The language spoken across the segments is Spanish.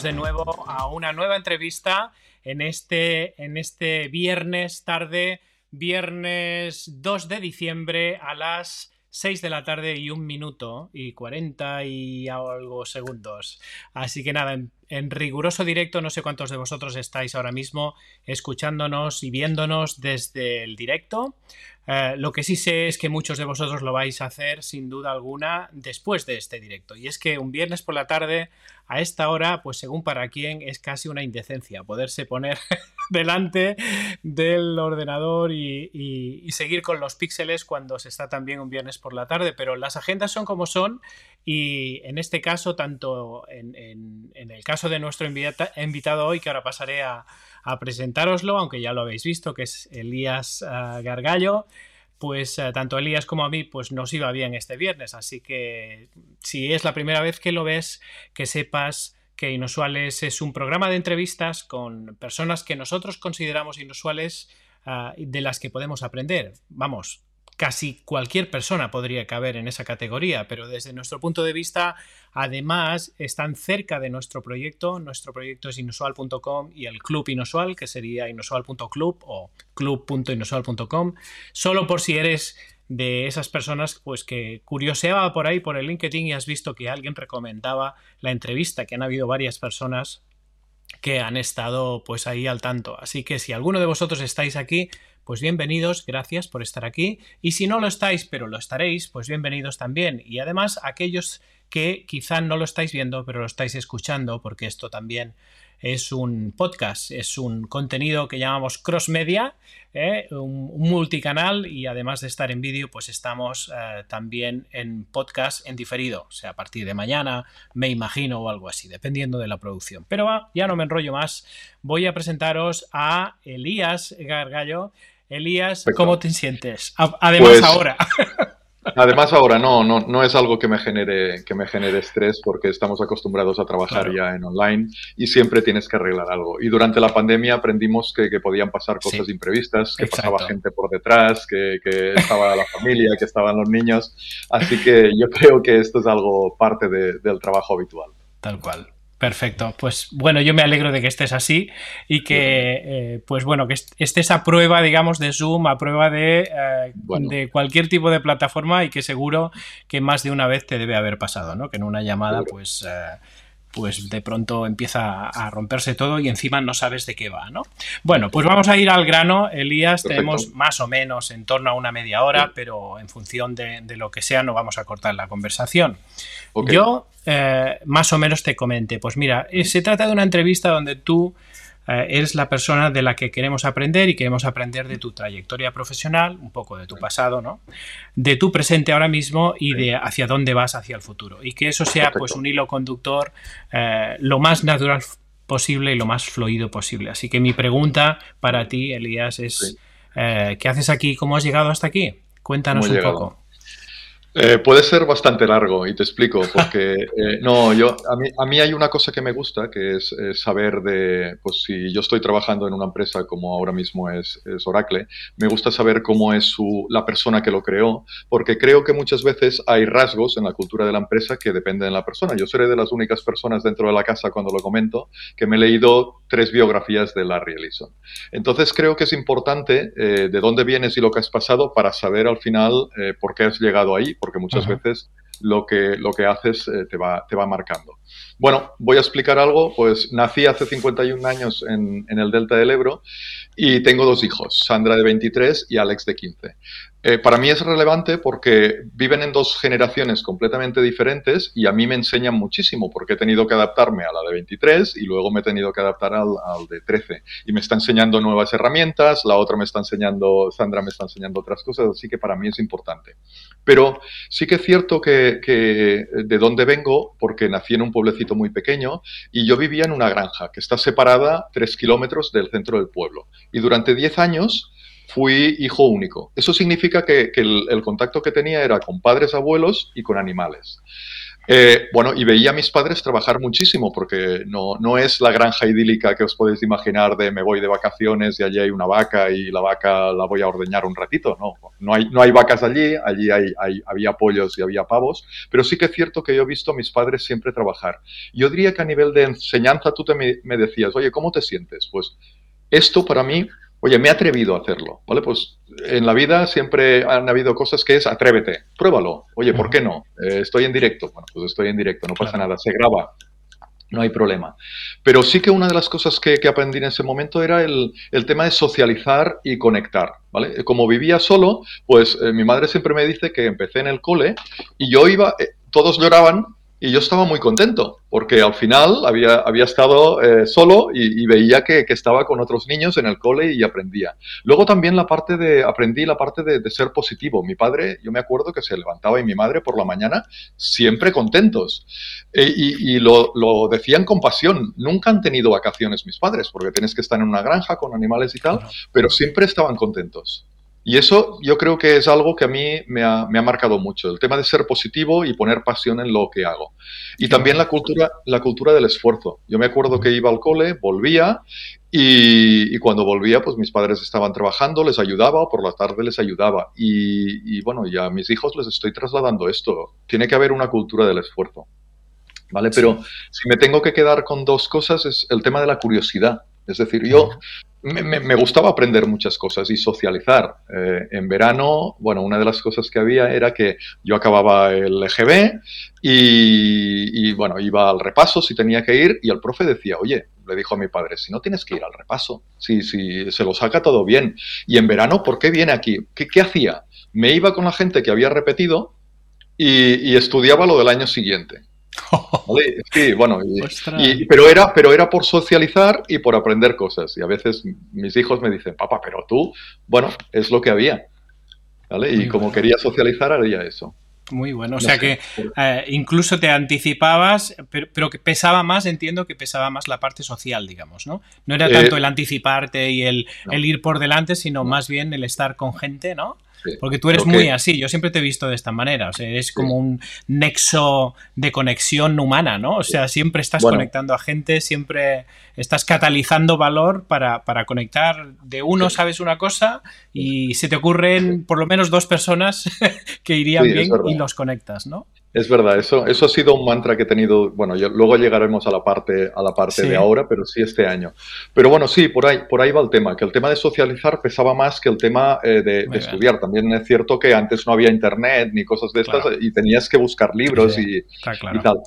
de nuevo a una nueva entrevista en este, en este viernes tarde, viernes 2 de diciembre a las 6 de la tarde y un minuto y 40 y algo segundos. Así que nada, en, riguroso directo, no sé cuántos de vosotros estáis ahora mismo escuchándonos y viéndonos desde el directo. Eh, lo que sí sé es que muchos de vosotros lo vais a hacer sin duda alguna después de este directo. Y es que un viernes por la tarde, a esta hora, pues según para quién, es casi una indecencia poderse poner delante del ordenador y, seguir con los píxeles cuando se está también un viernes por la tarde. Pero las agendas son como son y en este caso, tanto en, el caso de nuestro invitado hoy, que ahora pasaré a, a presentároslo, aunque ya lo habéis visto, que es Elías ah, Gargallo, pues ah, tanto Elías como a mí pues nos iba bien este viernes, así que si es la primera vez que lo ves, que sepas que Inusuales es un programa de entrevistas con personas que nosotros consideramos inusuales ah, de las que podemos aprender. Vamos, casi cualquier persona podría caber en esa categoría, pero desde nuestro punto de vista, además, están cerca de nuestro proyecto. Nuestro proyecto es inusual.com y el club inusual, que sería inusual.club o club.inusual.com, solo por si eres de esas personas pues que curioseaba por ahí por el LinkedIn y has visto que alguien recomendaba la entrevista, que han habido varias personas que han estado pues ahí al tanto. Así que si alguno de vosotros estáis aquí, pues bienvenidos, gracias por estar aquí. Y si no lo estáis, pero lo estaréis, pues bienvenidos también. Y además aquellos que quizá no lo estáis viendo, pero lo estáis escuchando, porque esto también es un podcast, es un contenido que llamamos cross media, ¿eh? un, multicanal y además de estar en vídeo, pues estamos eh, también en podcast en diferido, o sea, a partir de mañana, me imagino o algo así, dependiendo de la producción. Pero va, ya no me enrollo más, voy a presentaros a Elías Gargallo. Elías, ¿cómo te sientes? Además pues ahora. Además ahora no, no, no es algo que me genere, que me genere estrés porque estamos acostumbrados a trabajar ya en online y siempre tienes que arreglar algo. Y durante la pandemia aprendimos que, que podían pasar cosas imprevistas, que pasaba gente por detrás, que, que, estaba la familia, que estaban los niños. Así que yo creo que esto es algo parte del trabajo habitual. Tal cual. Perfecto. Pues bueno, yo me alegro de que estés así y que, eh, pues bueno, que estés a prueba, digamos, de Zoom, a prueba de, eh, de, cualquier tipo de plataforma y que seguro que más de una vez te debe haber pasado, ¿no? Que en una llamada, pues... Eh, pues de pronto empieza a romperse todo y encima no sabes de qué va, ¿no? Bueno, pues vamos a ir al grano, Elías, tenemos más o menos en torno a una media hora, pero en función de, lo que sea no vamos a cortar la conversación. Yo eh, más o menos te comenté, pues mira, eh, se trata de una entrevista donde tú eh, eres la persona de la que queremos aprender y queremos aprender de tu trayectoria profesional, un poco de tu pasado, ¿no? De tu presente ahora mismo y de hacia dónde vas hacia el futuro. Y que eso sea pues un hilo conductor eh, lo más natural posible y lo más fluido posible. Así que mi pregunta para ti, Elías, es eh, ¿qué haces aquí? ¿Cómo has llegado hasta aquí? Cuéntanos un poco. Eh, puede ser bastante largo y te explico, porque eh, no, yo, a mí, a mí hay una cosa que me gusta, que es, saber de, pues si yo estoy trabajando en una empresa como ahora mismo es, es Oracle, me gusta saber cómo es su, la persona que lo creó, porque creo que muchas veces hay rasgos en la cultura de la empresa que dependen de la persona. Yo seré de las únicas personas dentro de la casa cuando lo comento que me he leído tres biografías de Larry Ellison. Entonces creo que es importante eh, de dónde vienes y lo que has pasado para saber al final por qué has llegado ahí porque muchas veces lo que, lo que haces eh, te, va, te va marcando. Bueno, voy a explicar algo. Pues nací hace 51 años en, en, el Delta del Ebro y tengo dos hijos, Sandra de 23 y Alex de 15. Eh, para mí es relevante porque viven en dos generaciones completamente diferentes y a mí me enseñan muchísimo porque he tenido que adaptarme a la de 23 y luego me he tenido que adaptar al, de 13. Y me está enseñando nuevas herramientas, la otra me está enseñando, Sandra me está enseñando otras cosas, así que para mí es importante. Pero sí que es cierto que, que de dónde vengo, porque nací en un pueblecito muy pequeño y yo vivía en una granja que está separada tres kilómetros del centro del pueblo. Y durante 10 años fui hijo único. Eso significa que, el, contacto que tenía era con padres, abuelos y con animales. Eh, bueno, y veía a mis padres trabajar muchísimo, porque no, no es la granja idílica que os podéis imaginar de me voy de vacaciones y allí hay una vaca y la vaca la voy a ordeñar un ratito. No, no hay, no hay vacas allí, allí hay, había pollos y había pavos, pero sí que es cierto que yo he visto a mis padres siempre trabajar. Yo diría que a nivel de enseñanza tú te me decías, oye, ¿cómo te sientes? Pues esto para mí oye, me he atrevido a hacerlo, ¿vale? Pues en la vida siempre han habido cosas que es atrévete, pruébalo. Oye, ¿por qué no? Eh, estoy en directo. Bueno, pues estoy en directo, no pasa nada, se graba. No hay problema. Pero sí que una de las cosas que, aprendí en ese momento era el, tema de socializar y conectar. ¿vale? Como vivía solo, pues eh, mi madre siempre me dice que empecé en el cole y yo iba, eh, todos lloraban y yo estaba muy contento, porque al final había, había estado eh, solo y, veía que, estaba con otros niños en el cole y aprendía. Luego también la parte de, aprendí la parte de, ser positivo. Mi padre, yo me acuerdo que se levantaba y mi madre por la mañana siempre contentos. E, y, lo, lo, decían con pasión. Nunca han tenido vacaciones mis padres, porque tienes que estar en una granja con animales y tal, pero siempre estaban contentos. Y eso yo creo que es algo que a mí me ha, marcado mucho, el tema de ser positivo y poner pasión en lo que hago. Y también la cultura, la cultura del esfuerzo. Yo me acuerdo que iba al cole, volvía y, cuando volvía pues mis padres estaban trabajando, les ayudaba o por la tarde les ayudaba. Y, y bueno, ya a mis hijos les estoy trasladando esto. Tiene que haber una cultura del esfuerzo. ¿Vale? Pero si me tengo que quedar con dos cosas es el tema de la curiosidad. Es decir, yo me, gustaba aprender muchas cosas y socializar. Eh, en verano, bueno, una de las cosas que había era que yo acababa el EGB y, bueno, iba al repaso si tenía que ir y el profe decía, oye, le dijo a mi padre, si no tienes que ir al repaso, si, si se lo saca todo bien. Y en verano, ¿por qué viene aquí? ¿Qué, qué hacía? Me iba con la gente que había repetido y estudiaba lo del año siguiente. Sí, bueno, pero, era, pero era por socializar y por aprender cosas. Y a veces mis hijos me dicen, papá, pero tú, bueno, es lo que había. Y como quería socializar, haría eso. Muy bueno, o sea que eh, incluso te anticipabas, pero, que pesaba más, entiendo que pesaba más la parte social, digamos, ¿no? No era tanto eh, el anticiparte y el, el, ir por delante, sino más bien el estar con gente, ¿no? Porque tú eres muy así, yo siempre te he visto de esta manera, o sea, eres como un nexo de conexión humana, ¿no? O sea, siempre estás conectando a gente, siempre estás catalizando valor para, conectar. De uno sabes una cosa y se te ocurren por lo menos dos personas que irían bien y los conectas, ¿no? Es verdad, eso, eso ha sido un mantra que he tenido, bueno, luego llegaremos a la parte, a la parte de ahora, pero sí este año. Pero bueno, sí, por ahí, por ahí va el tema, que el tema de socializar pesaba más que el tema eh, de, estudiar. También es cierto que antes no había internet ni cosas de estas y tenías que buscar libros y, y, tal.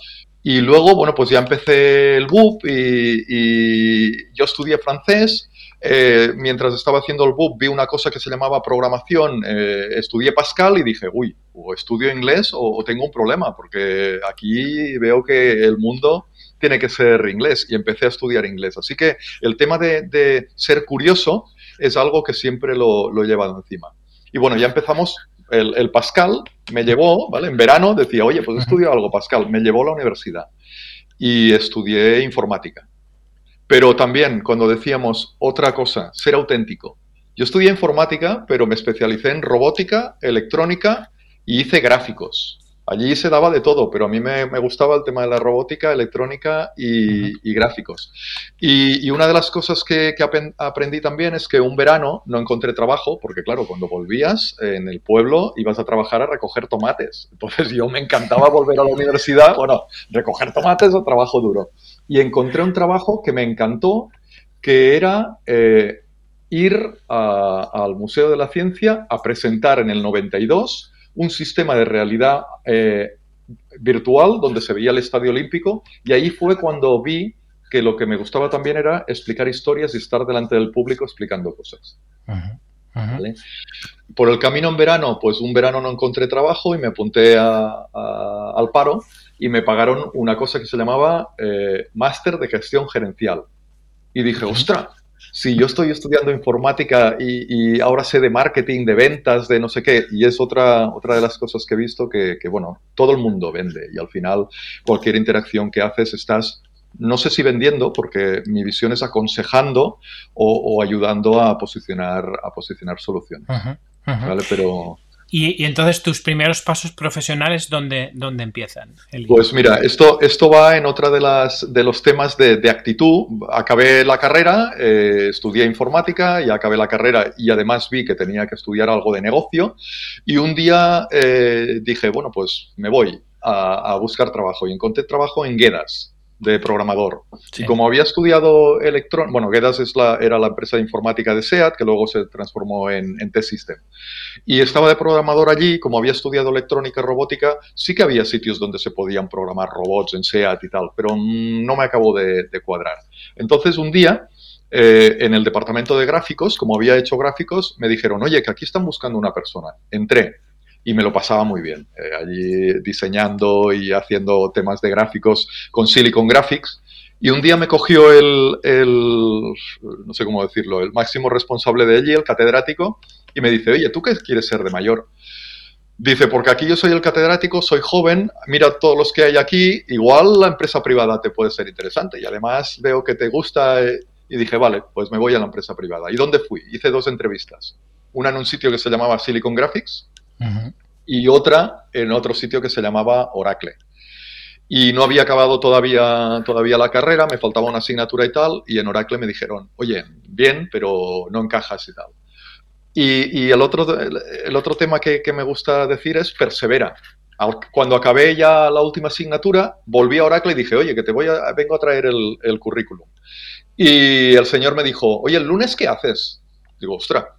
Y luego, bueno, pues ya empecé el BUP y, y yo estudié francés eh, mientras estaba haciendo el book vi una cosa que se llamaba programación, eh, estudié Pascal y dije, uy, o estudio inglés o, tengo un problema, porque aquí veo que el mundo tiene que ser inglés y empecé a estudiar inglés. Así que el tema de, ser curioso es algo que siempre lo, he llevado encima. Y bueno, ya empezamos, el, el, Pascal me llevó, ¿vale? En verano decía, oye, pues estudio algo, Pascal, me llevó a la universidad y estudié informática. Pero también cuando decíamos otra cosa, ser auténtico. Yo estudié informática, pero me especialicé en robótica, electrónica y hice gráficos. Allí se daba de todo, pero a mí me, gustaba el tema de la robótica, electrónica y, gráficos. Y, una de las cosas que, aprendí también es que un verano no encontré trabajo, porque claro, cuando volvías en el pueblo ibas a trabajar a recoger tomates. Entonces yo me encantaba volver a la universidad, bueno, recoger tomates o trabajo duro y encontré un trabajo que me encantó, que era eh, ir al Museo de la Ciencia a presentar en el 92 un sistema de realidad eh, virtual donde se veía el Estadio Olímpico y ahí fue cuando vi que lo que me gustaba también era explicar historias y estar delante del público explicando cosas. Por el camino en verano, pues un verano no encontré trabajo y me apunté al paro y me pagaron una cosa que se llamaba eh, Máster de Gestión Gerencial. Y dije, ostra, si yo estoy estudiando informática y, ahora sé de marketing, de ventas, de no sé qué, y es otra, otra de las cosas que he visto que, bueno, todo el mundo vende y al final cualquier interacción que haces estás, no sé si vendiendo, porque mi visión es aconsejando o, ayudando a posicionar, a posicionar soluciones. ¿vale? Pero, Y, entonces tus primeros pasos profesionales, ¿dónde, dónde empiezan? Pues mira, esto, esto va en otra de, las, de los temas de, actitud. Acabé la carrera, eh, estudié informática y acabé la carrera y además vi que tenía que estudiar algo de negocio. Y un día eh, dije, bueno, pues me voy a, a buscar trabajo y encontré trabajo en Guedas de programador. Y como había estudiado electrónica, bueno, Gedas es la, era la empresa de informática de SEAT, que luego se transformó en, en T-System. Y estaba de programador allí, como había estudiado electrónica y robótica, sí que había sitios donde se podían programar robots en SEAT y tal, pero no me acabó de, cuadrar. Entonces, un día, eh, en el departamento de gráficos, como había hecho gráficos, me dijeron, oye, que aquí están buscando una persona. Entré y me lo pasaba muy bien. Eh, allí diseñando y haciendo temas de gráficos con Silicon Graphics. Y un día me cogió el, no sé cómo decirlo, el máximo responsable de allí, el catedrático, y me dice, oye, ¿tú qué quieres ser de mayor? Dice, porque aquí yo soy el catedrático, soy joven, mira todos los que hay aquí, igual la empresa privada te puede ser interesante y además veo que te gusta. Eh". Y dije, vale, pues me voy a la empresa privada. ¿Y dónde fui? Hice dos entrevistas. Una en un sitio que se llamaba Silicon Graphics, y otra en otro sitio que se llamaba Oracle. Y no había acabado todavía, todavía la carrera, me faltaba una asignatura y tal, y en Oracle me dijeron, oye, bien, pero no encajas y tal. Y, el, otro, el, otro tema que, me gusta decir es persevera. Cuando acabé ya la última asignatura, volví a Oracle y dije, oye, que te voy a, vengo a traer el, el currículum. Y el señor me dijo, oye, ¿el lunes qué haces? Digo, ostra,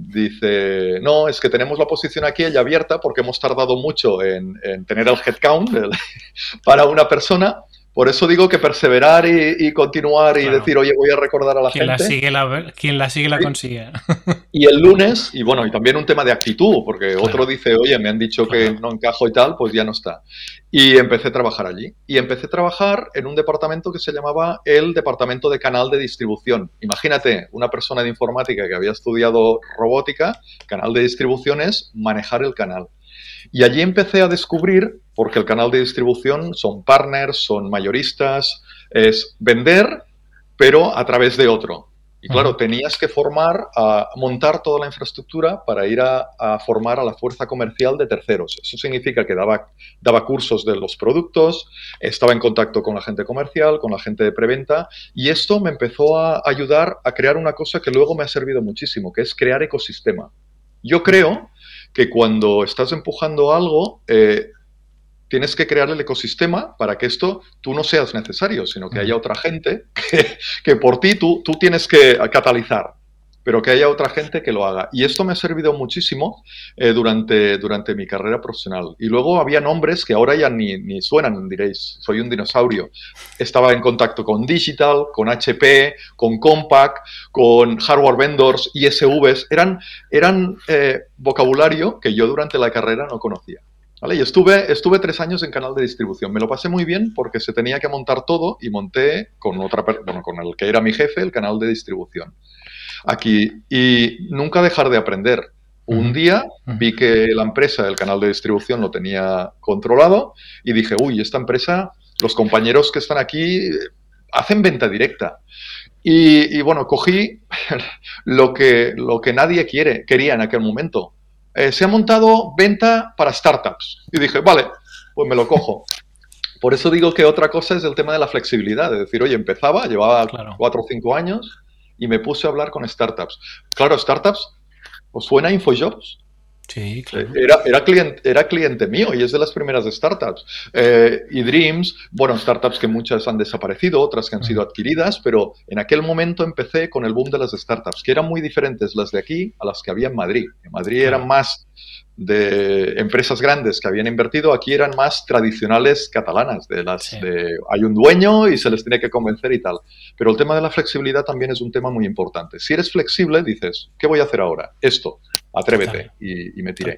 Dice, no, es que tenemos la posición aquí ya abierta porque hemos tardado mucho en, tener el headcount para una persona por eso digo que perseverar y, continuar y decir, oye, voy a recordar a la quien gente. La sigue la, quien la sigue la consigue. Y el lunes, y bueno, y también un tema de actitud, porque otro dice, oye, me han dicho que no encajo y tal, pues ya no está. Y empecé a trabajar allí. Y empecé a trabajar en un departamento que se llamaba el Departamento de Canal de Distribución. Imagínate, una persona de informática que había estudiado robótica, canal de distribución es manejar el canal. Y allí empecé a descubrir, porque el canal de distribución son partners, son mayoristas, es vender, pero a través de otro. Y claro, tenías que formar, a montar toda la infraestructura para ir a, formar a la fuerza comercial de terceros. Eso significa que daba, daba cursos de los productos, estaba en contacto con la gente comercial, con la gente de preventa, y esto me empezó a ayudar a crear una cosa que luego me ha servido muchísimo, que es crear ecosistema. Yo creo que cuando estás empujando algo, eh, tienes que crear el ecosistema para que esto tú no seas necesario, sino que haya otra gente que, que por ti tú, tú tienes que catalizar pero que haya otra gente que lo haga. Y esto me ha servido muchísimo eh, durante, durante mi carrera profesional. Y luego había nombres que ahora ya ni, ni, suenan, diréis, soy un dinosaurio. Estaba en contacto con Digital, con HP, con Compaq, con hardware vendors, ISVs. Eran, eran eh, vocabulario que yo durante la carrera no conocía. ¿Vale? Y estuve, estuve tres años en canal de distribución. Me lo pasé muy bien porque se tenía que montar todo y monté con otra, bueno, con el que era mi jefe el canal de distribución aquí y nunca dejar de aprender. Un día vi que la empresa, el canal de distribución lo tenía controlado y dije, uy, esta empresa, los compañeros que están aquí hacen venta directa. Y, bueno, cogí lo que, lo que nadie quiere, quería en aquel momento. Eh, se ha montado venta para startups. Y dije, vale, pues me lo cojo. Por eso digo que otra cosa es el tema de la flexibilidad. Es decir, oye, empezaba, llevaba cuatro o cinco años y me puse a hablar con startups. Claro, startups, ¿os suena InfoJobs? Sí, claro. Era, era, cliente, era cliente mío y es de las primeras startups. Eh, y Dreams, bueno, startups que muchas han desaparecido, otras que han sido adquiridas, pero en aquel momento empecé con el boom de las startups, que eran muy diferentes las de aquí a las que había en Madrid. En Madrid eran más de empresas grandes que habían invertido, aquí eran más tradicionales catalanas, de las de hay un dueño y se les tiene que convencer y tal. Pero el tema de la flexibilidad también es un tema muy importante. Si eres flexible, dices, ¿qué voy a hacer ahora? Esto, atrévete y, me tiré.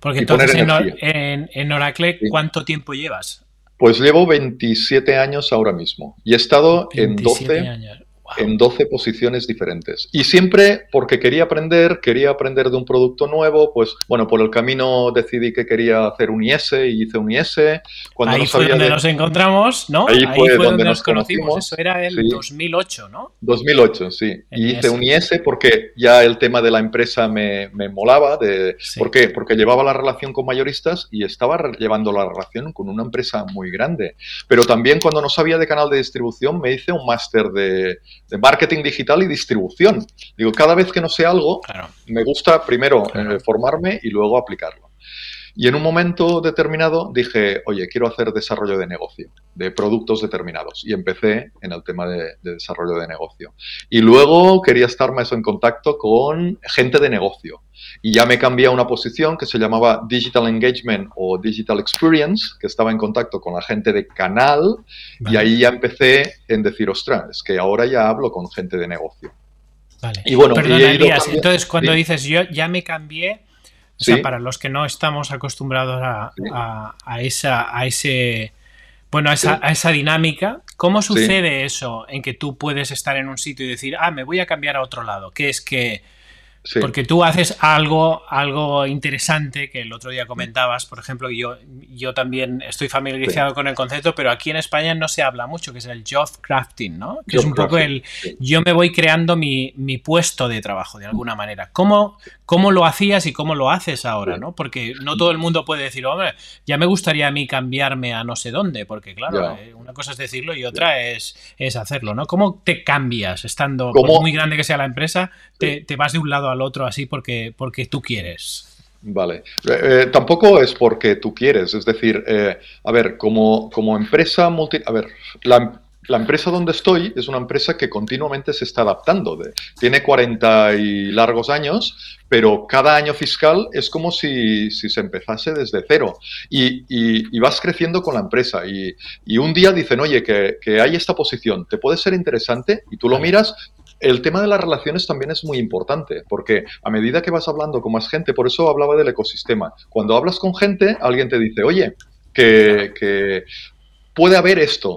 Porque entonces en, Oracle, ¿cuánto tiempo llevas? Pues llevo 27 años ahora mismo y he estado en 12... en 12 posiciones diferentes. Y siempre porque quería aprender, quería aprender de un producto nuevo, pues bueno, por el camino decidí que quería hacer un IS y hice un IS. Cuando ahí fue donde nos encontramos, ¿no? Ahí, fue, donde, nos conocimos. Eso era el 2008, ¿no? 2008, sí. y hice un IS porque ya el tema de la empresa me, me molaba. De, ¿Por qué? Porque llevaba la relación con mayoristas y estaba llevando la relación con una empresa muy grande. Pero también cuando no sabía de canal de distribución me hice un máster de, marketing digital y distribución. Digo, cada vez que no sé algo, me gusta primero eh, formarme y luego aplicarlo. Y en un momento determinado dije, oye, quiero hacer desarrollo de negocio, de productos determinados. Y empecé en el tema de, desarrollo de negocio. Y luego quería estar más en contacto con gente de negocio. Y ya me cambié a una posición que se llamaba Digital Engagement o Digital Experience, que estaba en contacto con la gente de canal. Y ahí ya empecé en decir, ostras, es que ahora ya hablo con gente de negocio. Vale. Y bueno, entonces cuando dices yo ya me cambié, o sea, para los que no estamos acostumbrados a, esa, a ese, bueno, a esa, a esa dinámica, ¿cómo sucede eso en que tú puedes estar en un sitio y decir, ah, me voy a cambiar a otro lado? Que es que porque tú haces algo, algo interesante que el otro día comentabas, por ejemplo, yo, yo también estoy familiarizado con el concepto, pero aquí en España no se habla mucho, que es el job crafting, ¿no? Que es un poco el yo me voy creando mi, puesto de trabajo de alguna manera. ¿Cómo, ¿Cómo lo hacías y cómo lo haces ahora, ¿no? Porque no todo el mundo puede decir, hombre, ya me gustaría a mí cambiarme a no sé dónde, porque claro, eh, una cosa es decirlo y otra es, es hacerlo, ¿no? ¿Cómo te cambias estando, por muy grande que sea la empresa, te, te vas de un lado al otro así porque, porque tú quieres. Vale. Eh, eh, tampoco es porque tú quieres. Es decir, eh, a ver, como, como empresa multi... A ver, la, la, empresa donde estoy es una empresa que continuamente se está adaptando. De, tiene 40 y largos años, pero cada año fiscal es como si, si se empezase desde cero. Y, y, vas creciendo con la empresa. Y, y un día dicen, oye, que, que, hay esta posición, ¿te puede ser interesante? Y tú lo miras el tema de las relaciones también es muy importante, porque a medida que vas hablando con más gente, por eso hablaba del ecosistema, cuando hablas con gente, alguien te dice, oye, que, puede haber esto.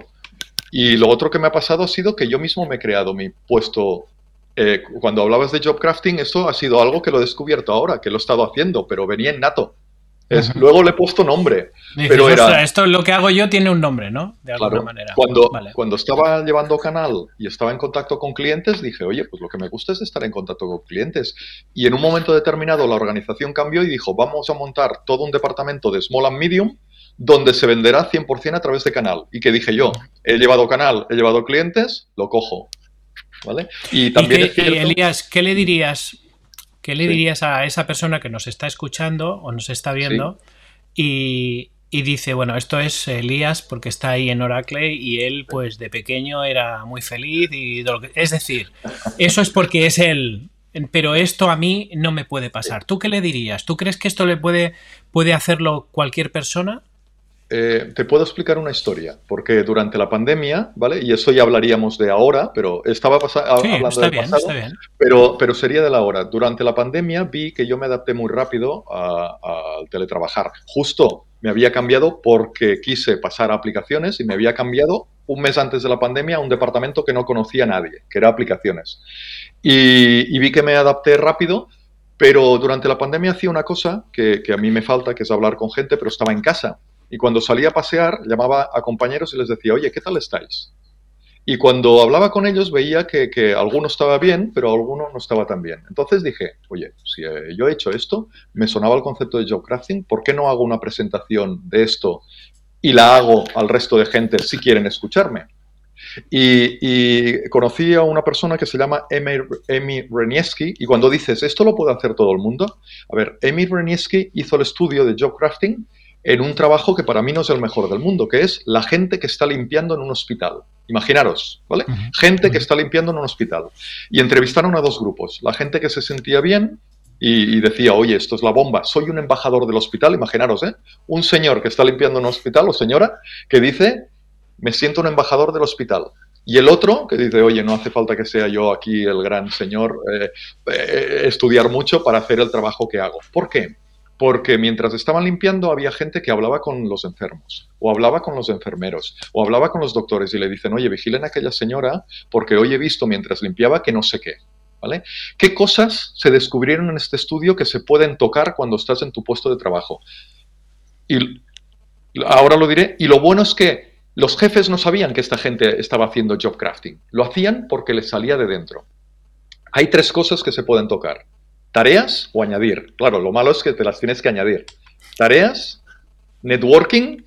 Y lo otro que me ha pasado ha sido que yo mismo me he creado mi puesto eh, cuando hablabas de job crafting, esto ha sido algo que lo he descubrido ahora, que lo he estado haciendo, pero venía Luego le he puesto nombre. pero era, esto lo que hago yo tiene un nombre, ¿no? De alguna manera. Cuando, cuando estaba llevando canal y estaba en contacto con clientes, dije, oye, pues lo que me gusta es estar en contacto con clientes. Y en un momento determinado la organización cambió y dijo, vamos a montar todo un departamento de small and medium donde se venderá 100% a través de canal. Y que dije yo, he llevado canal, he llevado clientes, lo cojo. ¿Vale? Y también... Elías, ¿qué le dirías? ¿Qué le dirías a esa persona que nos está escuchando o nos está viendo y, dice, bueno, esto es Elías porque está ahí en Oracle y él pues de pequeño era muy feliz y es decir, eso es porque es él, pero esto a mí no me puede pasar. ¿Tú qué le dirías? ¿Tú crees que esto le puede, puede hacerlo cualquier persona? Eh, te puedo explicar una historia, porque durante la pandemia, ¿vale? Y eso ya hablaríamos de ahora, pero estaba hablando de pasado, Pero, pero sería de la hora. Durante la pandemia vi que yo me adapté muy rápido al teletrabajar. Justo me había cambiado porque quise pasar a aplicaciones y me había cambiado un mes antes de la pandemia a un departamento que no conocía a nadie, que era aplicaciones. Y, vi que me adapté rápido, pero durante la pandemia hacía una cosa que, que a mí me falta, que es hablar con gente, pero estaba en casa. Y cuando salía a pasear, llamaba a compañeros y les decía, oye, ¿qué tal estáis? Y cuando hablaba con ellos veía que, que alguno estaba bien, pero alguno no estaba tan bien. Entonces dije, oye, si eh, yo he hecho esto, me sonaba el concepto de job crafting, ¿por qué no hago una presentación de esto y la hago al resto de gente si quieren escucharme? Y, conocí a una persona que se llama Emi Renieski y cuando dices, ¿esto lo puede hacer todo el mundo? A ver, Emi Renieski hizo el estudio de job crafting en un trabajo que para mí no es el mejor del mundo, que es la gente que está limpiando en un hospital. Imaginaros, ¿vale? Gente que está limpiando en un hospital. Y entrevistaron a dos grupos. La gente que se sentía bien y, decía, oye, esto es la bomba, soy un embajador del hospital, imaginaros, ¿eh? Un señor que está limpiando en un hospital o señora que dice, me siento un embajador del hospital. Y el otro que dice, oye, no hace falta que sea yo aquí el gran señor, eh, eh, estudiar mucho para hacer el trabajo que hago. ¿Por qué? Porque mientras estaban limpiando había gente que hablaba con los enfermos, o hablaba con los enfermeros, o hablaba con los doctores y le dicen, oye, vigilen a aquella señora porque hoy he visto mientras limpiaba que no sé qué. ¿Vale? ¿Qué cosas se descubrieron en este estudio que se pueden tocar cuando estás en tu puesto de trabajo? Y ahora lo diré, y lo bueno es que los jefes no sabían que esta gente estaba haciendo job crafting, lo hacían porque les salía de dentro. Hay tres cosas que se pueden tocar. Tareas o añadir. Claro, lo malo es que te las tienes que añadir. Tareas, networking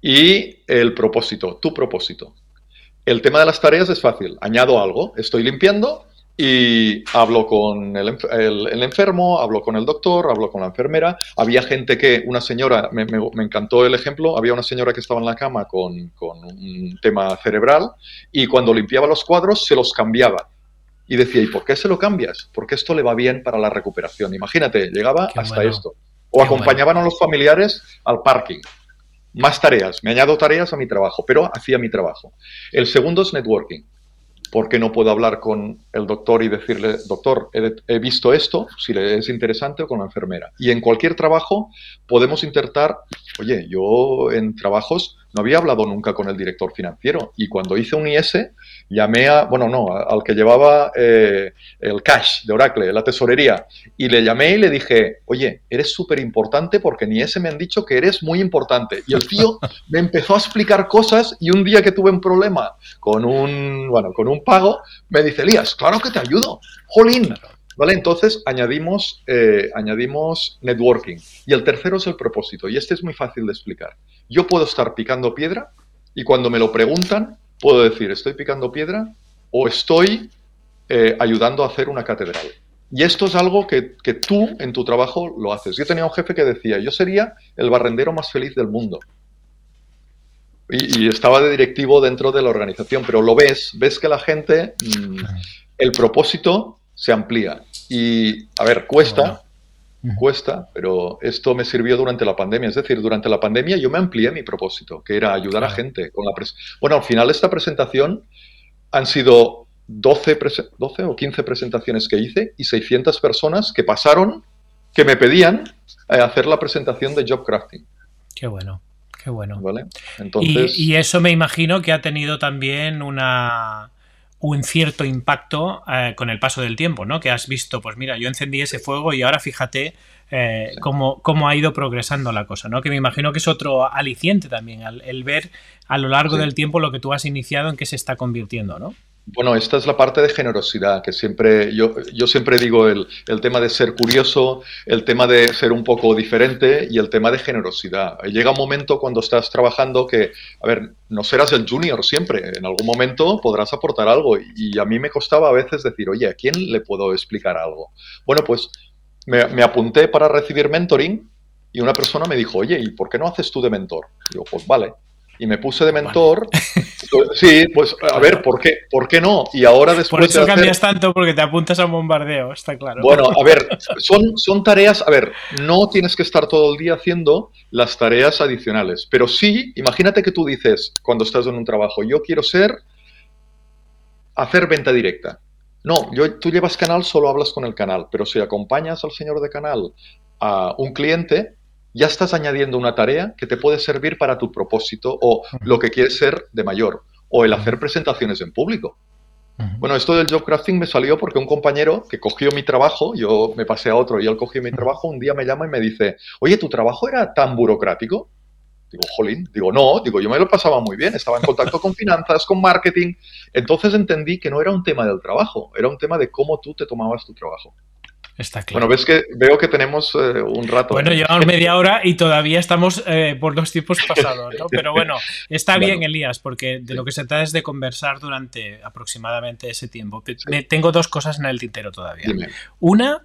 y el propósito, tu propósito. El tema de las tareas es fácil. Añado algo, estoy limpiando y hablo con el, enfermo, hablo con el doctor, hablo con la enfermera. Había gente que, una señora, me, encantó el ejemplo, había una señora que estaba en la cama con, con un tema cerebral y cuando limpiaba los cuadros se los cambiaba y decía, ¿y por qué se lo cambias? Porque esto le va bien para la recuperación. Imagínate, llegaba hasta esto. O acompañaban a los familiares al parking. Más tareas, me añado tareas a mi trabajo, pero hacía mi trabajo. El segundo es networking. ¿Por qué no puedo hablar con el doctor y decirle, doctor, he, visto esto, si le es interesante, o con la enfermera? Y en cualquier trabajo podemos intentar, oye, yo en trabajos no había hablado nunca con el director financiero y cuando hice un IS llamé a, bueno, no, al que llevaba eh, el cash de Oracle, la tesorería, y le llamé y le dije, oye, eres súper importante porque ni ese me han dicho que eres muy importante. Y el tío me empezó a explicar cosas y un día que tuve un problema con un, bueno, con un pago, me dice, Elías, claro que te ayudo, jolín. ¿Vale? Entonces añadimos, eh, añadimos networking. Y el tercero es el propósito. Y este es muy fácil de explicar. Yo puedo estar picando piedra y cuando me lo preguntan, puedo decir, estoy picando piedra o estoy eh, ayudando a hacer una catedral. Y esto es algo que, tú en tu trabajo lo haces. Yo tenía un jefe que decía, yo sería el barrendero más feliz del mundo. Y, estaba de directivo dentro de la organización, pero lo ves, ves que la gente, mm, el propósito se amplía. Y, a ver, cuesta, cuesta, pero esto me sirvió durante la pandemia. Es decir, durante la pandemia yo me amplié mi propósito, que era ayudar a gente con la Bueno, al final de esta presentación han sido 12, 12 o 15 presentaciones que hice y 600 personas que pasaron, que me pedían eh, hacer la presentación de Job Crafting. Qué bueno, qué bueno. ¿Vale? Entonces... y eso me imagino que ha tenido también una un cierto impacto eh, con el paso del tiempo, ¿no? Que has visto, pues mira, yo encendí ese fuego y ahora fíjate eh, cómo, cómo, ha ido progresando la cosa, ¿no? Que me imagino que es otro aliciente también, el, ver a lo largo del tiempo lo que tú has iniciado en qué se está convirtiendo, ¿no? Bueno, esta es la parte de generosidad, que siempre, yo, yo siempre digo el, el, tema de ser curioso, el tema de ser un poco diferente y el tema de generosidad. Llega un momento cuando estás trabajando que, a ver, no serás el junior siempre, en algún momento podrás aportar algo y a mí me costaba a veces decir, oye, ¿a quién le puedo explicar algo? Bueno, pues me, me apunté para recibir mentoring y una persona me dijo, oye, ¿y por qué no haces tú de mentor? Y yo, pues vale y me puse de mentor. Sí, pues a ver, ¿por qué, ¿por qué no? Y ahora después. Por eso cambias tanto, porque te apuntas a un bombardeo, está claro. Bueno, a ver, son, son tareas. A ver, no tienes que estar todo el día haciendo las tareas adicionales, pero sí, imagínate que tú dices, cuando estás en un trabajo, yo quiero ser. hacer venta directa. No, yo, tú llevas canal, solo hablas con el canal, pero si acompañas al señor de canal a un cliente, ya estás añadiendo una tarea que te puede servir para tu propósito o lo que quieres ser de mayor, o el hacer presentaciones en público. Bueno, esto del job crafting me salió porque un compañero que cogió mi trabajo, yo me pasé a otro y él cogió mi trabajo, un día me llama y me dice, oye, ¿tu trabajo era tan burocrático? Digo, jolín, digo, no, digo, yo me lo pasaba muy bien, estaba en contacto con finanzas, con marketing, entonces entendí que no era un tema del trabajo, era un tema de cómo tú te tomabas tu trabajo. Bueno, ves que veo que tenemos eh, un rato. Bueno, llevamos media hora y todavía estamos eh, por los tiempos pasados, ¿no? Pero bueno, está bien, Elías, porque de lo que se trata es de conversar durante aproximadamente ese tiempo. Tengo dos cosas en el tintero todavía. Una,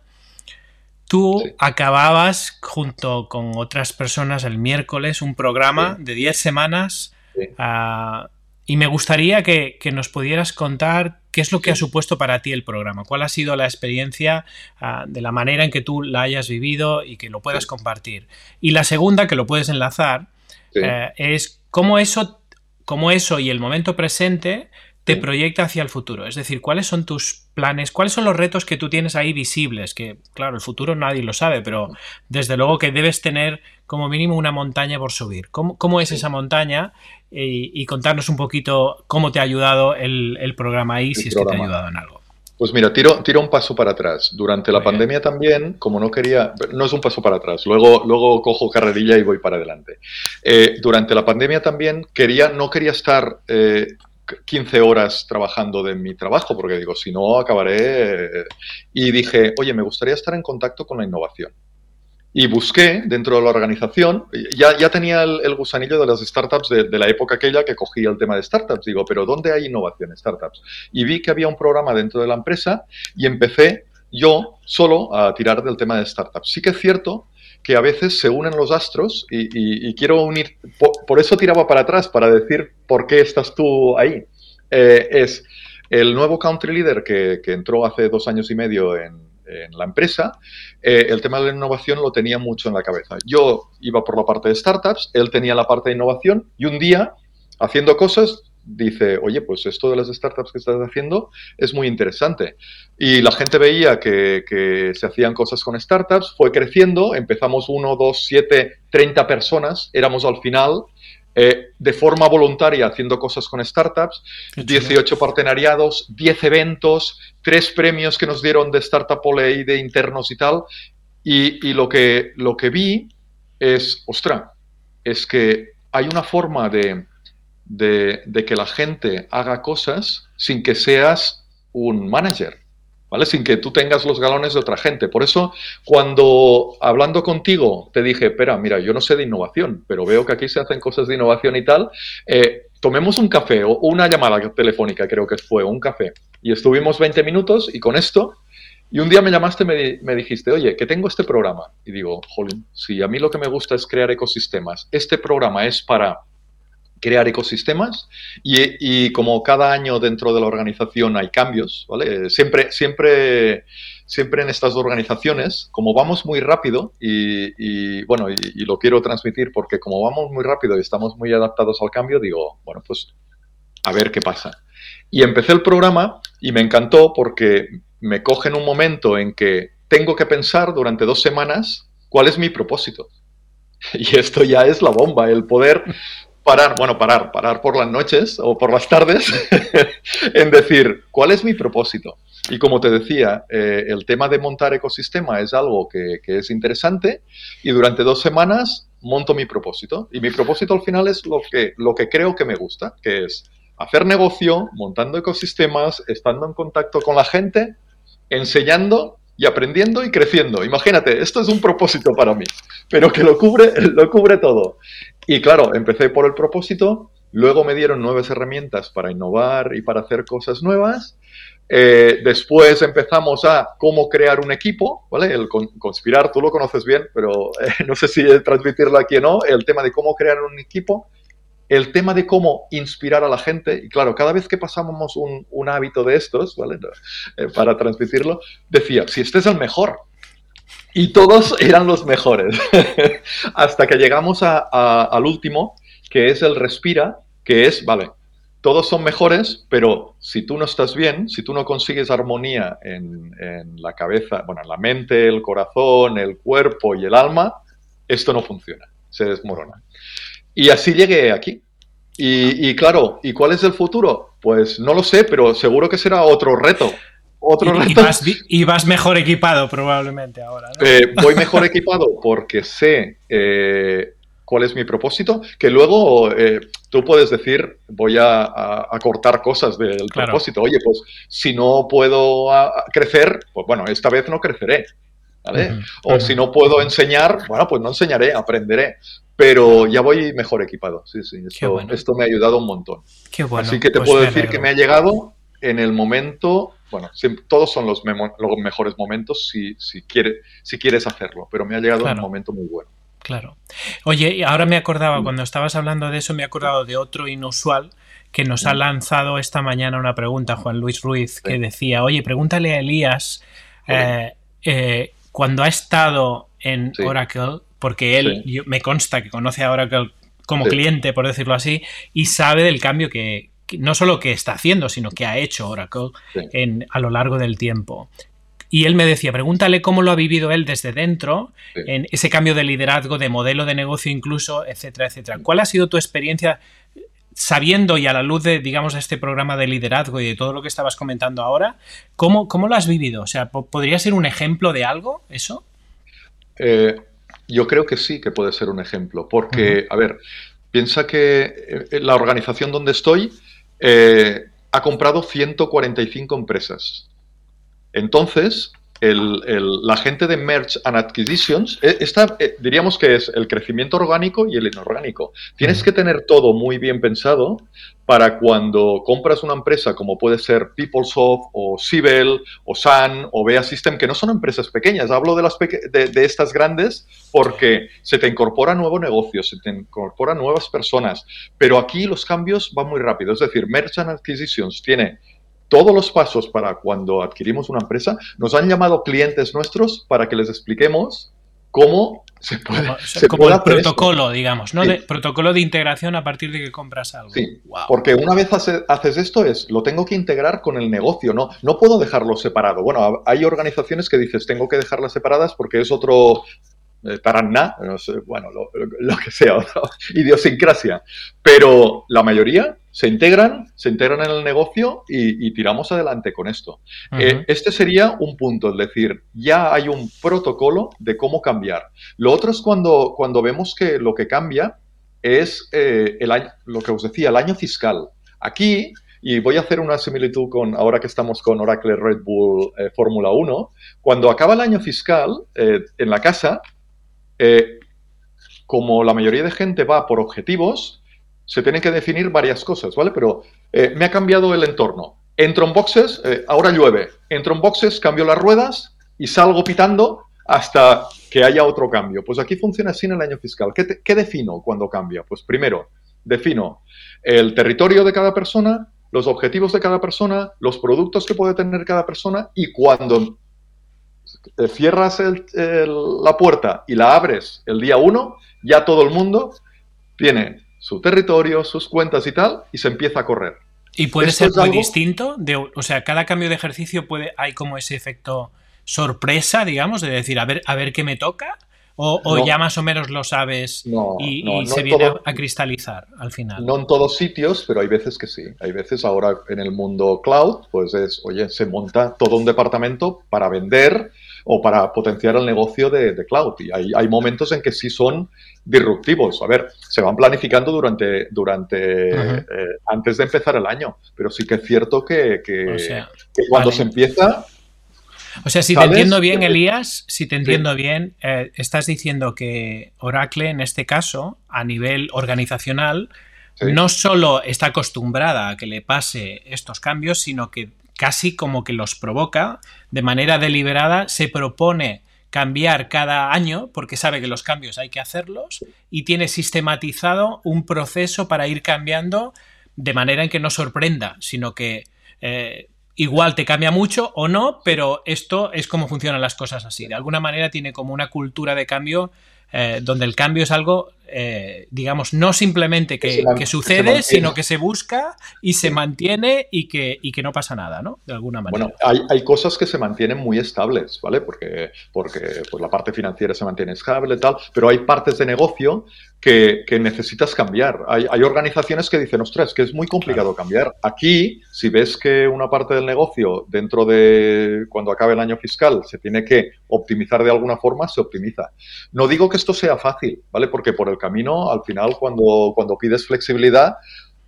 tú acababas junto con otras personas el miércoles un programa de 10 semanas ah, y me gustaría que, nos pudieras contar qué es lo que ha supuesto para ti el programa, cuál ha sido la experiencia ah, de la manera en que tú la hayas vivido y que lo puedas compartir. Y la segunda, que lo puedes enlazar, eh, es cómo eso, cómo eso y el momento presente te proyecta hacia el futuro. Es decir, cuáles son tus planes, ¿cuáles son los retos que tú tienes ahí visibles? Que, claro, el futuro nadie lo sabe, pero desde luego que debes tener como mínimo una montaña por subir. ¿Cómo, es esa montaña? Y, contarnos un poquito cómo te ha ayudado el, programa ahí, si es que te ha ayudado en algo. Pues mira, tiro, tiro un paso para atrás. Durante la pandemia también, como no quería, no es un paso para atrás, luego, luego cojo carrerilla y voy para adelante. Eh, durante la pandemia también quería, no quería estar eh, 15 horas trabajando de mi trabajo, porque digo, si no, acabaré. Eh, y dije, oye, me gustaría estar en contacto con la innovación. Y busqué dentro de la organización, ya, ya tenía el, gusanillo de las startups de, de, la época aquella que cogía el tema de startups. Digo, pero ¿dónde hay innovación startups? Y vi que había un programa dentro de la empresa y empecé yo solo a tirar del tema de startups. Sí que es cierto que a veces se unen los astros y, quiero unir, por, eso tiraba para atrás, para decir por qué estás tú ahí. Eh, es el nuevo country leader que, entró hace dos años y medio en, la empresa, eh, el tema de la innovación lo tenía mucho en la cabeza. Yo iba por la parte de startups, él tenía la parte de innovación y un día, haciendo cosas, dice, oye, pues esto de las startups que estás haciendo es muy interesante. Y la gente veía que, se hacían cosas con startups, fue creciendo, empezamos 1, 2, 7, 30 personas, éramos al final eh, de forma voluntaria haciendo cosas con startups, 18 partenariados, 10 eventos, 3 premios que nos dieron de Startup Olay, de internos y tal. Y, lo, que, lo que vi es, ostra, es que hay una forma de, de, que la gente haga cosas sin que seas un manager, ¿vale? Sin que tú tengas los galones de otra gente. Por eso, cuando hablando contigo te dije, espera, mira, yo no sé de innovación, pero veo que aquí se hacen cosas de innovación y tal, eh, tomemos un café o una llamada telefónica, creo que fue, un café. Y estuvimos 20 minutos y con esto y un día me llamaste y me, me, dijiste, oye, que tengo este programa. Y digo, jolín, si a mí lo que me gusta es crear ecosistemas, este programa es para crear ecosistemas y, como cada año dentro de la organización hay cambios, ¿vale? Siempre, siempre, siempre en estas organizaciones, como vamos muy rápido y, bueno, y, lo quiero transmitir porque como vamos muy rápido y estamos muy adaptados al cambio, digo, bueno, pues a ver qué pasa. Y empecé el programa y me encantó porque me coge en un momento en que tengo que pensar durante dos semanas cuál es mi propósito. Y esto ya es la bomba, el poder parar, bueno, parar, parar por las noches o por las tardes en decir, ¿cuál es mi propósito? Y como te decía, eh, el tema de montar ecosistema es algo que, es interesante y durante dos semanas monto mi propósito. Y mi propósito al final es lo que, lo que creo que me gusta, que es hacer negocio, montando ecosistemas, estando en contacto con la gente, enseñando y aprendiendo y creciendo. Imagínate, esto es un propósito para mí, pero que lo cubre, lo cubre todo. Y claro, empecé por el propósito, luego me dieron nuevas herramientas para innovar y para hacer cosas nuevas. Eh, después empezamos a cómo crear un equipo, ¿vale? El conspirar, tú lo conoces bien, pero eh, no sé si transmitirlo aquí o no, el tema de cómo crear un equipo, el tema de cómo inspirar a la gente, y claro, cada vez que pasamos un, un hábito de estos, ¿vale? Eh, para transmitirlo, decía, si este es el mejor, y todos eran los mejores. Hasta que llegamos al último, que es el respira, que es, vale, todos son mejores, pero si tú no estás bien, si tú no consigues armonía en, la cabeza, bueno, en la mente, el corazón, el cuerpo y el alma, esto no funciona, se desmorona. Y así llegué aquí. Y claro, ¿y cuál es el futuro? Pues no lo sé, pero seguro que será otro reto y, vas, mejor equipado probablemente ahora. Eh, voy mejor equipado porque sé eh, cuál es mi propósito, que luego eh, tú puedes decir, voy a, cortar cosas del propósito. Oye, pues si no puedo crecer, pues bueno, esta vez no creceré. ¿vale? o si no puedo enseñar, bueno, pues no enseñaré, aprenderé. Pero ya voy mejor equipado. Sí, sí, esto, me ha ayudado un montón. Así que te pues puedo decir que me ha llegado en el momento bueno, todos son los, los, mejores momentos si, si, si quieres hacerlo, pero me ha llegado un momento muy bueno. Claro. Oye, ahora me acordaba, cuando estabas hablando de eso, me he acordado de otro inusual que nos ha lanzado esta mañana una pregunta, Juan Luis Ruiz, que decía, oye, pregúntale a Elías eh, eh, cuando ha estado en Oracle, porque él me consta que conoce a Oracle como cliente, por decirlo así, y sabe del cambio que, no solo que está haciendo, sino que ha hecho Oracle a lo largo del tiempo. Y él me decía, pregúntale cómo lo ha vivido él desde dentro, en ese cambio de liderazgo, de modelo de negocio incluso, etcétera, etcétera. ¿Cuál ha sido tu experiencia sabiendo y a la luz de, digamos, este programa de liderazgo y de todo lo que estabas comentando ahora, ¿cómo, cómo lo has vivido? O sea, ¿podría ser un ejemplo de algo eso? Eh, yo creo que sí que puede ser un ejemplo, porque, a ver, piensa que eh, la organización donde estoy eh, ha comprado 145 empresas. Entonces, la gente de Merge and Acquisitions, eh, esta, eh, diríamos que es el crecimiento orgánico y el inorgánico. Tienes que tener todo muy bien pensado para cuando compras una empresa como puede ser PeopleSoft o Sibel o Sun o Bea System, que no son empresas pequeñas, hablo de, estas grandes porque se te incorpora nuevo negocio, se te incorporan nuevas personas, pero aquí los cambios van muy rápido, es decir, Merge and Acquisitions tiene todos los pasos para cuando adquirimos una empresa, nos han llamado clientes nuestros para que les expliquemos cómo se puede. Como, el protocolo, digamos, ¿no? De, protocolo de integración a partir de que compras algo. Sí, porque una vez haces esto es, lo tengo que integrar con el negocio, no, no puedo dejarlo separado. Bueno, hay organizaciones que dices, tengo que dejarlas separadas porque es otro taraná, no sé, bueno, lo, que sea, idiosincrasia. Pero la mayoría se integran, se integran en el negocio y, tiramos adelante con esto. Eh, este sería un punto, es decir, ya hay un protocolo de cómo cambiar. Lo otro es cuando, cuando vemos que lo que cambia es eh, el año, lo que os decía, el año fiscal. Aquí, y voy a hacer una similitud con ahora que estamos con Oracle Red Bull eh, Fórmula 1, cuando acaba el año fiscal en la casa, como la mayoría de gente va por objetivos, se tienen que definir varias cosas, ¿vale? Pero eh, me ha cambiado el entorno. Entro en boxes, eh, ahora llueve. Entro en boxes, cambio las ruedas y salgo pitando hasta que haya otro cambio. Pues aquí funciona así en el año fiscal. ¿Qué, qué defino cuando cambia? Pues primero, defino el territorio de cada persona, los objetivos de cada persona, los productos que puede tener cada persona y cuando eh, cierras la puerta y la abres el día uno, ya todo el mundo tiene su territorio, sus cuentas y tal, y se empieza a correr. ¿Y puede ser muy distinto? De, o sea, cada cambio de ejercicio puede, hay como ese efecto sorpresa, digamos, de decir, a ver, a ver qué me toca. O, ya más o menos lo sabes y, se viene a cristalizar al final. No en todos sitios, pero hay veces que sí. Hay veces ahora en el mundo cloud, pues es, oye, se monta todo un departamento para vender o para potenciar el negocio de, cloud. Y hay, hay, momentos en que sí son disruptivos. A ver, se van planificando durante, durante eh, antes de empezar el año, pero sí que es cierto que, cuando se empieza... O sea, si te entiendo bien, Elías, si te entiendo bien, eh, estás diciendo que Oracle, en este caso, a nivel organizacional, no solo está acostumbrada a que le pase estos cambios, sino que casi como que los provoca de manera deliberada, se propone cambiar cada año porque sabe que los cambios hay que hacerlos y tiene sistematizado un proceso para ir cambiando de manera en que no sorprenda, sino que eh, igual te cambia mucho o no, pero esto es como funcionan las cosas así. De alguna manera tiene como una cultura de cambio eh, donde el cambio es algo, eh, digamos, no simplemente que, sucede, sino que se busca y se mantiene y que, y que no pasa nada, ¿no? De alguna manera. Bueno, hay, hay cosas que se mantienen muy estables, ¿vale? Porque, porque pues, la parte financiera se mantiene estable tal, pero hay partes de negocio que, necesitas cambiar. Hay, organizaciones que dicen, ostras, que es muy complicado cambiar. Aquí, si ves que una parte del negocio dentro de cuando acabe el año fiscal se tiene que optimizar de alguna forma, se optimiza. No digo que esto sea fácil, ¿vale? Porque por el camino, al final, cuando, cuando pides flexibilidad,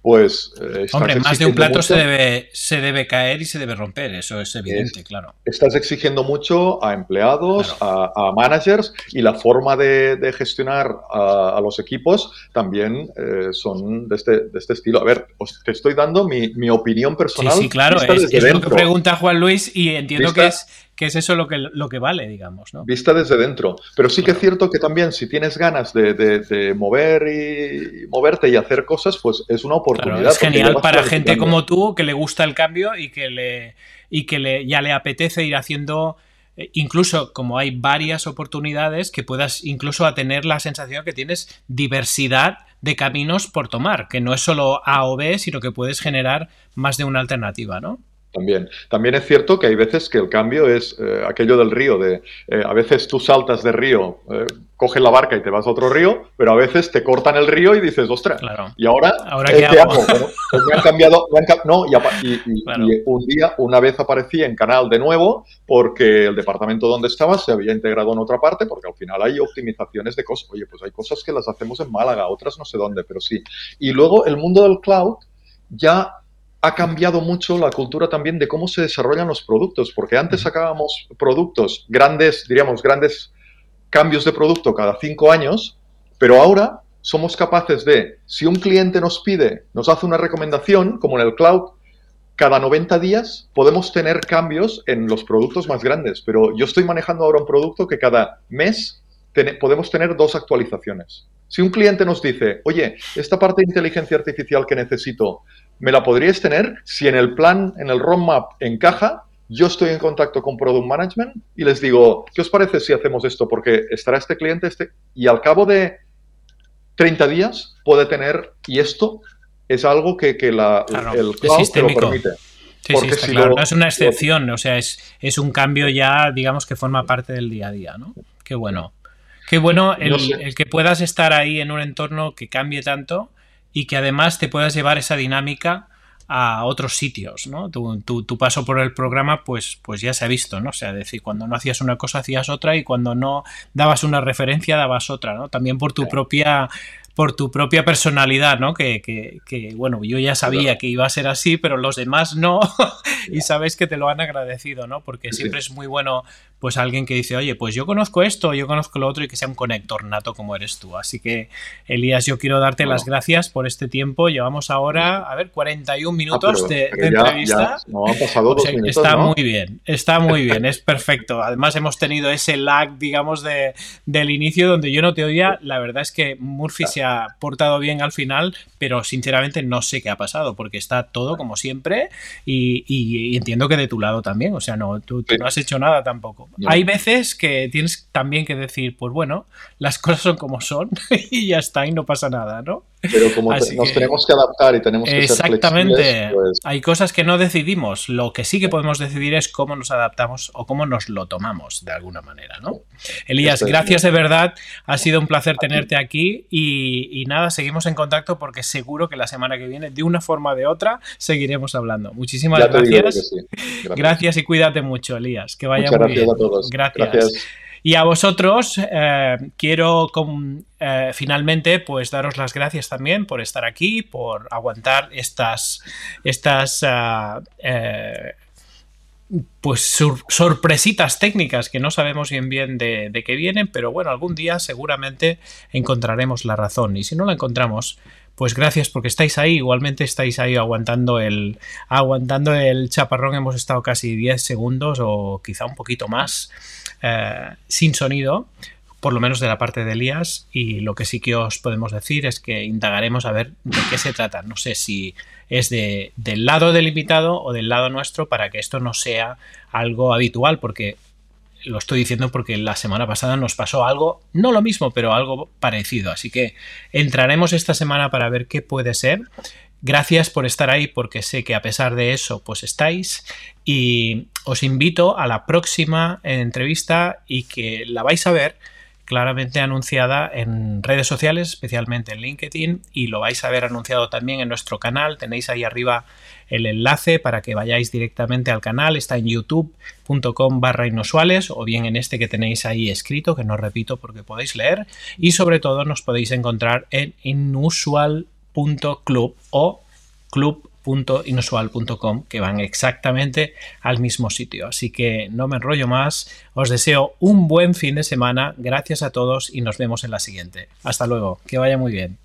pues... Eh, Hombre, más de un plato se debe, se debe caer y se debe romper, eso es evidente, claro. Estás exigiendo mucho a empleados, a, managers y la forma de, gestionar a, los equipos también eh, son de este, de este estilo. A ver, te estoy dando mi, mi opinión personal. Sí, sí claro, es, lo que pregunta Juan Luis y entiendo que es que es eso lo que, lo que vale, digamos. ¿no? Vista desde dentro. Pero sí que es cierto que también si tienes ganas de, mover y moverte y hacer cosas, pues es una oportunidad. es genial para gente como tú que le gusta el cambio y que le y que le, ya le apetece ir haciendo eh, incluso como hay varias oportunidades que puedas incluso a tener la sensación que tienes diversidad de caminos por tomar, que no es solo A o B, sino que puedes generar más de una alternativa, ¿no? También. También es cierto que hay veces que el cambio es eh, aquello del río, de eh, a veces tú saltas de río, eh, coges la barca y te vas a otro río, pero a veces te cortan el río y dices, ostras, ¿y ahora, ¿Ahora qué, hago? pues me han cambiado, no, y, un día, una vez aparecí en canal de nuevo porque el departamento donde estaba se había integrado en otra parte, porque al final hay optimizaciones de cosas. Oye, pues hay cosas que las hacemos en Málaga, otras no sé dónde, pero sí. Y luego el mundo del cloud ya ha cambiado mucho la cultura también de cómo se desarrollan los productos, porque antes sacábamos productos grandes, diríamos, grandes cambios de producto cada cinco años, pero ahora somos capaces de, si un cliente nos pide, nos hace una recomendación, como en el cloud, cada 90 días podemos tener cambios en los productos más grandes, pero yo estoy manejando ahora un producto que cada mes podemos tener dos actualizaciones. Si un cliente nos dice, oye, esta parte de inteligencia artificial que necesito, ¿me la podríais tener? Si en el plan, en el roadmap encaja, yo estoy en contacto con Product Management y les digo, ¿qué os parece si hacemos esto? Porque estará este cliente, este, y al cabo de 30 días puede tener, y esto es algo que, la, el cloud te lo permite. Sí, sí, está claro. no es una excepción, o sea, es, es un cambio ya, digamos, que forma parte del día a día, ¿no? Qué bueno. Qué bueno el, que puedas estar ahí en un entorno que cambie tanto y que además te puedas llevar esa dinámica a otros sitios, ¿no? Tu, paso por el programa, pues, pues ya se ha visto, ¿no? O sea, decir, cuando no hacías una cosa hacías otra y cuando no dabas una referencia dabas otra, ¿no? También por tu propia por tu propia personalidad, ¿no? Que, que, bueno, yo ya sabía que iba a ser así, pero los demás no, y sabes que te lo han agradecido, ¿no? Porque siempre es muy bueno, pues alguien que dice, oye, pues yo conozco esto, yo conozco lo otro, y que sea un conector nato como eres tú. Así que, Elías, yo quiero darte las gracias por este tiempo. Llevamos ahora, a ver, 41 ah, minutos de, entrevista. no, han pasado dos minutos, está muy bien, está muy bien, es perfecto. Además, hemos tenido ese lag, digamos, de, del inicio donde yo no te oía. La verdad es que Murphy se ha portado bien al final, pero sinceramente no sé qué ha pasado, porque está todo como siempre y, entiendo que de tu lado también, o sea, no, tú, no has hecho nada tampoco. Hay veces que tienes también que decir, pues bueno, las cosas son como son y ya está y no pasa nada, ¿no? Pero como nos tenemos que adaptar y tenemos que Exactamente. ser flexibles, pues Hay cosas que no decidimos. Lo que sí que podemos decidir es cómo nos adaptamos o cómo nos lo tomamos de alguna manera, ¿no? Elías, gracias de verdad. Ha sido un placer tenerte aquí y, nada, seguimos en contacto porque seguro que la semana que viene, de una forma o de otra, seguiremos hablando. Muchísimas gracias. gracias. y cuídate mucho, Elías. Que vaya muy bien. gracias. Y a vosotros eh, quiero eh, finalmente pues daros las gracias también por estar aquí, por aguantar estas, estas eh, pues sorpresitas técnicas que no sabemos bien bien de, de, qué vienen, pero bueno, algún día seguramente encontraremos la razón. Y si no la encontramos, pues gracias porque estáis ahí, igualmente estáis ahí aguantando el aguantando el chaparrón, hemos estado casi 10 segundos o quizá un poquito más eh, sin sonido, por lo menos de la parte de Elías, y lo que sí que os podemos decir es que indagaremos a ver de qué se trata. No sé si es de, del lado del invitado o del lado nuestro para que esto no sea algo habitual, porque lo estoy diciendo porque la semana pasada nos pasó algo, no lo mismo, pero algo parecido. Así que entraremos esta semana para ver qué puede ser. Gracias por estar ahí porque sé que a pesar de eso pues estáis y os invito a la próxima entrevista y que la vais a ver claramente anunciada en redes sociales, especialmente en LinkedIn, y lo vais a ver anunciado también en nuestro canal. Tenéis ahí arriba el enlace para que vayáis directamente al canal. Está en youtube.com barra inusuales o bien en este que tenéis ahí escrito, que no repito porque podéis leer. Y sobre todo nos podéis encontrar en inusual club o club.inusual.com que van exactamente al mismo sitio. Así que no me enrollo más, os deseo un buen fin de semana, gracias a todos y nos vemos en la siguiente. Hasta luego, que vaya muy bien.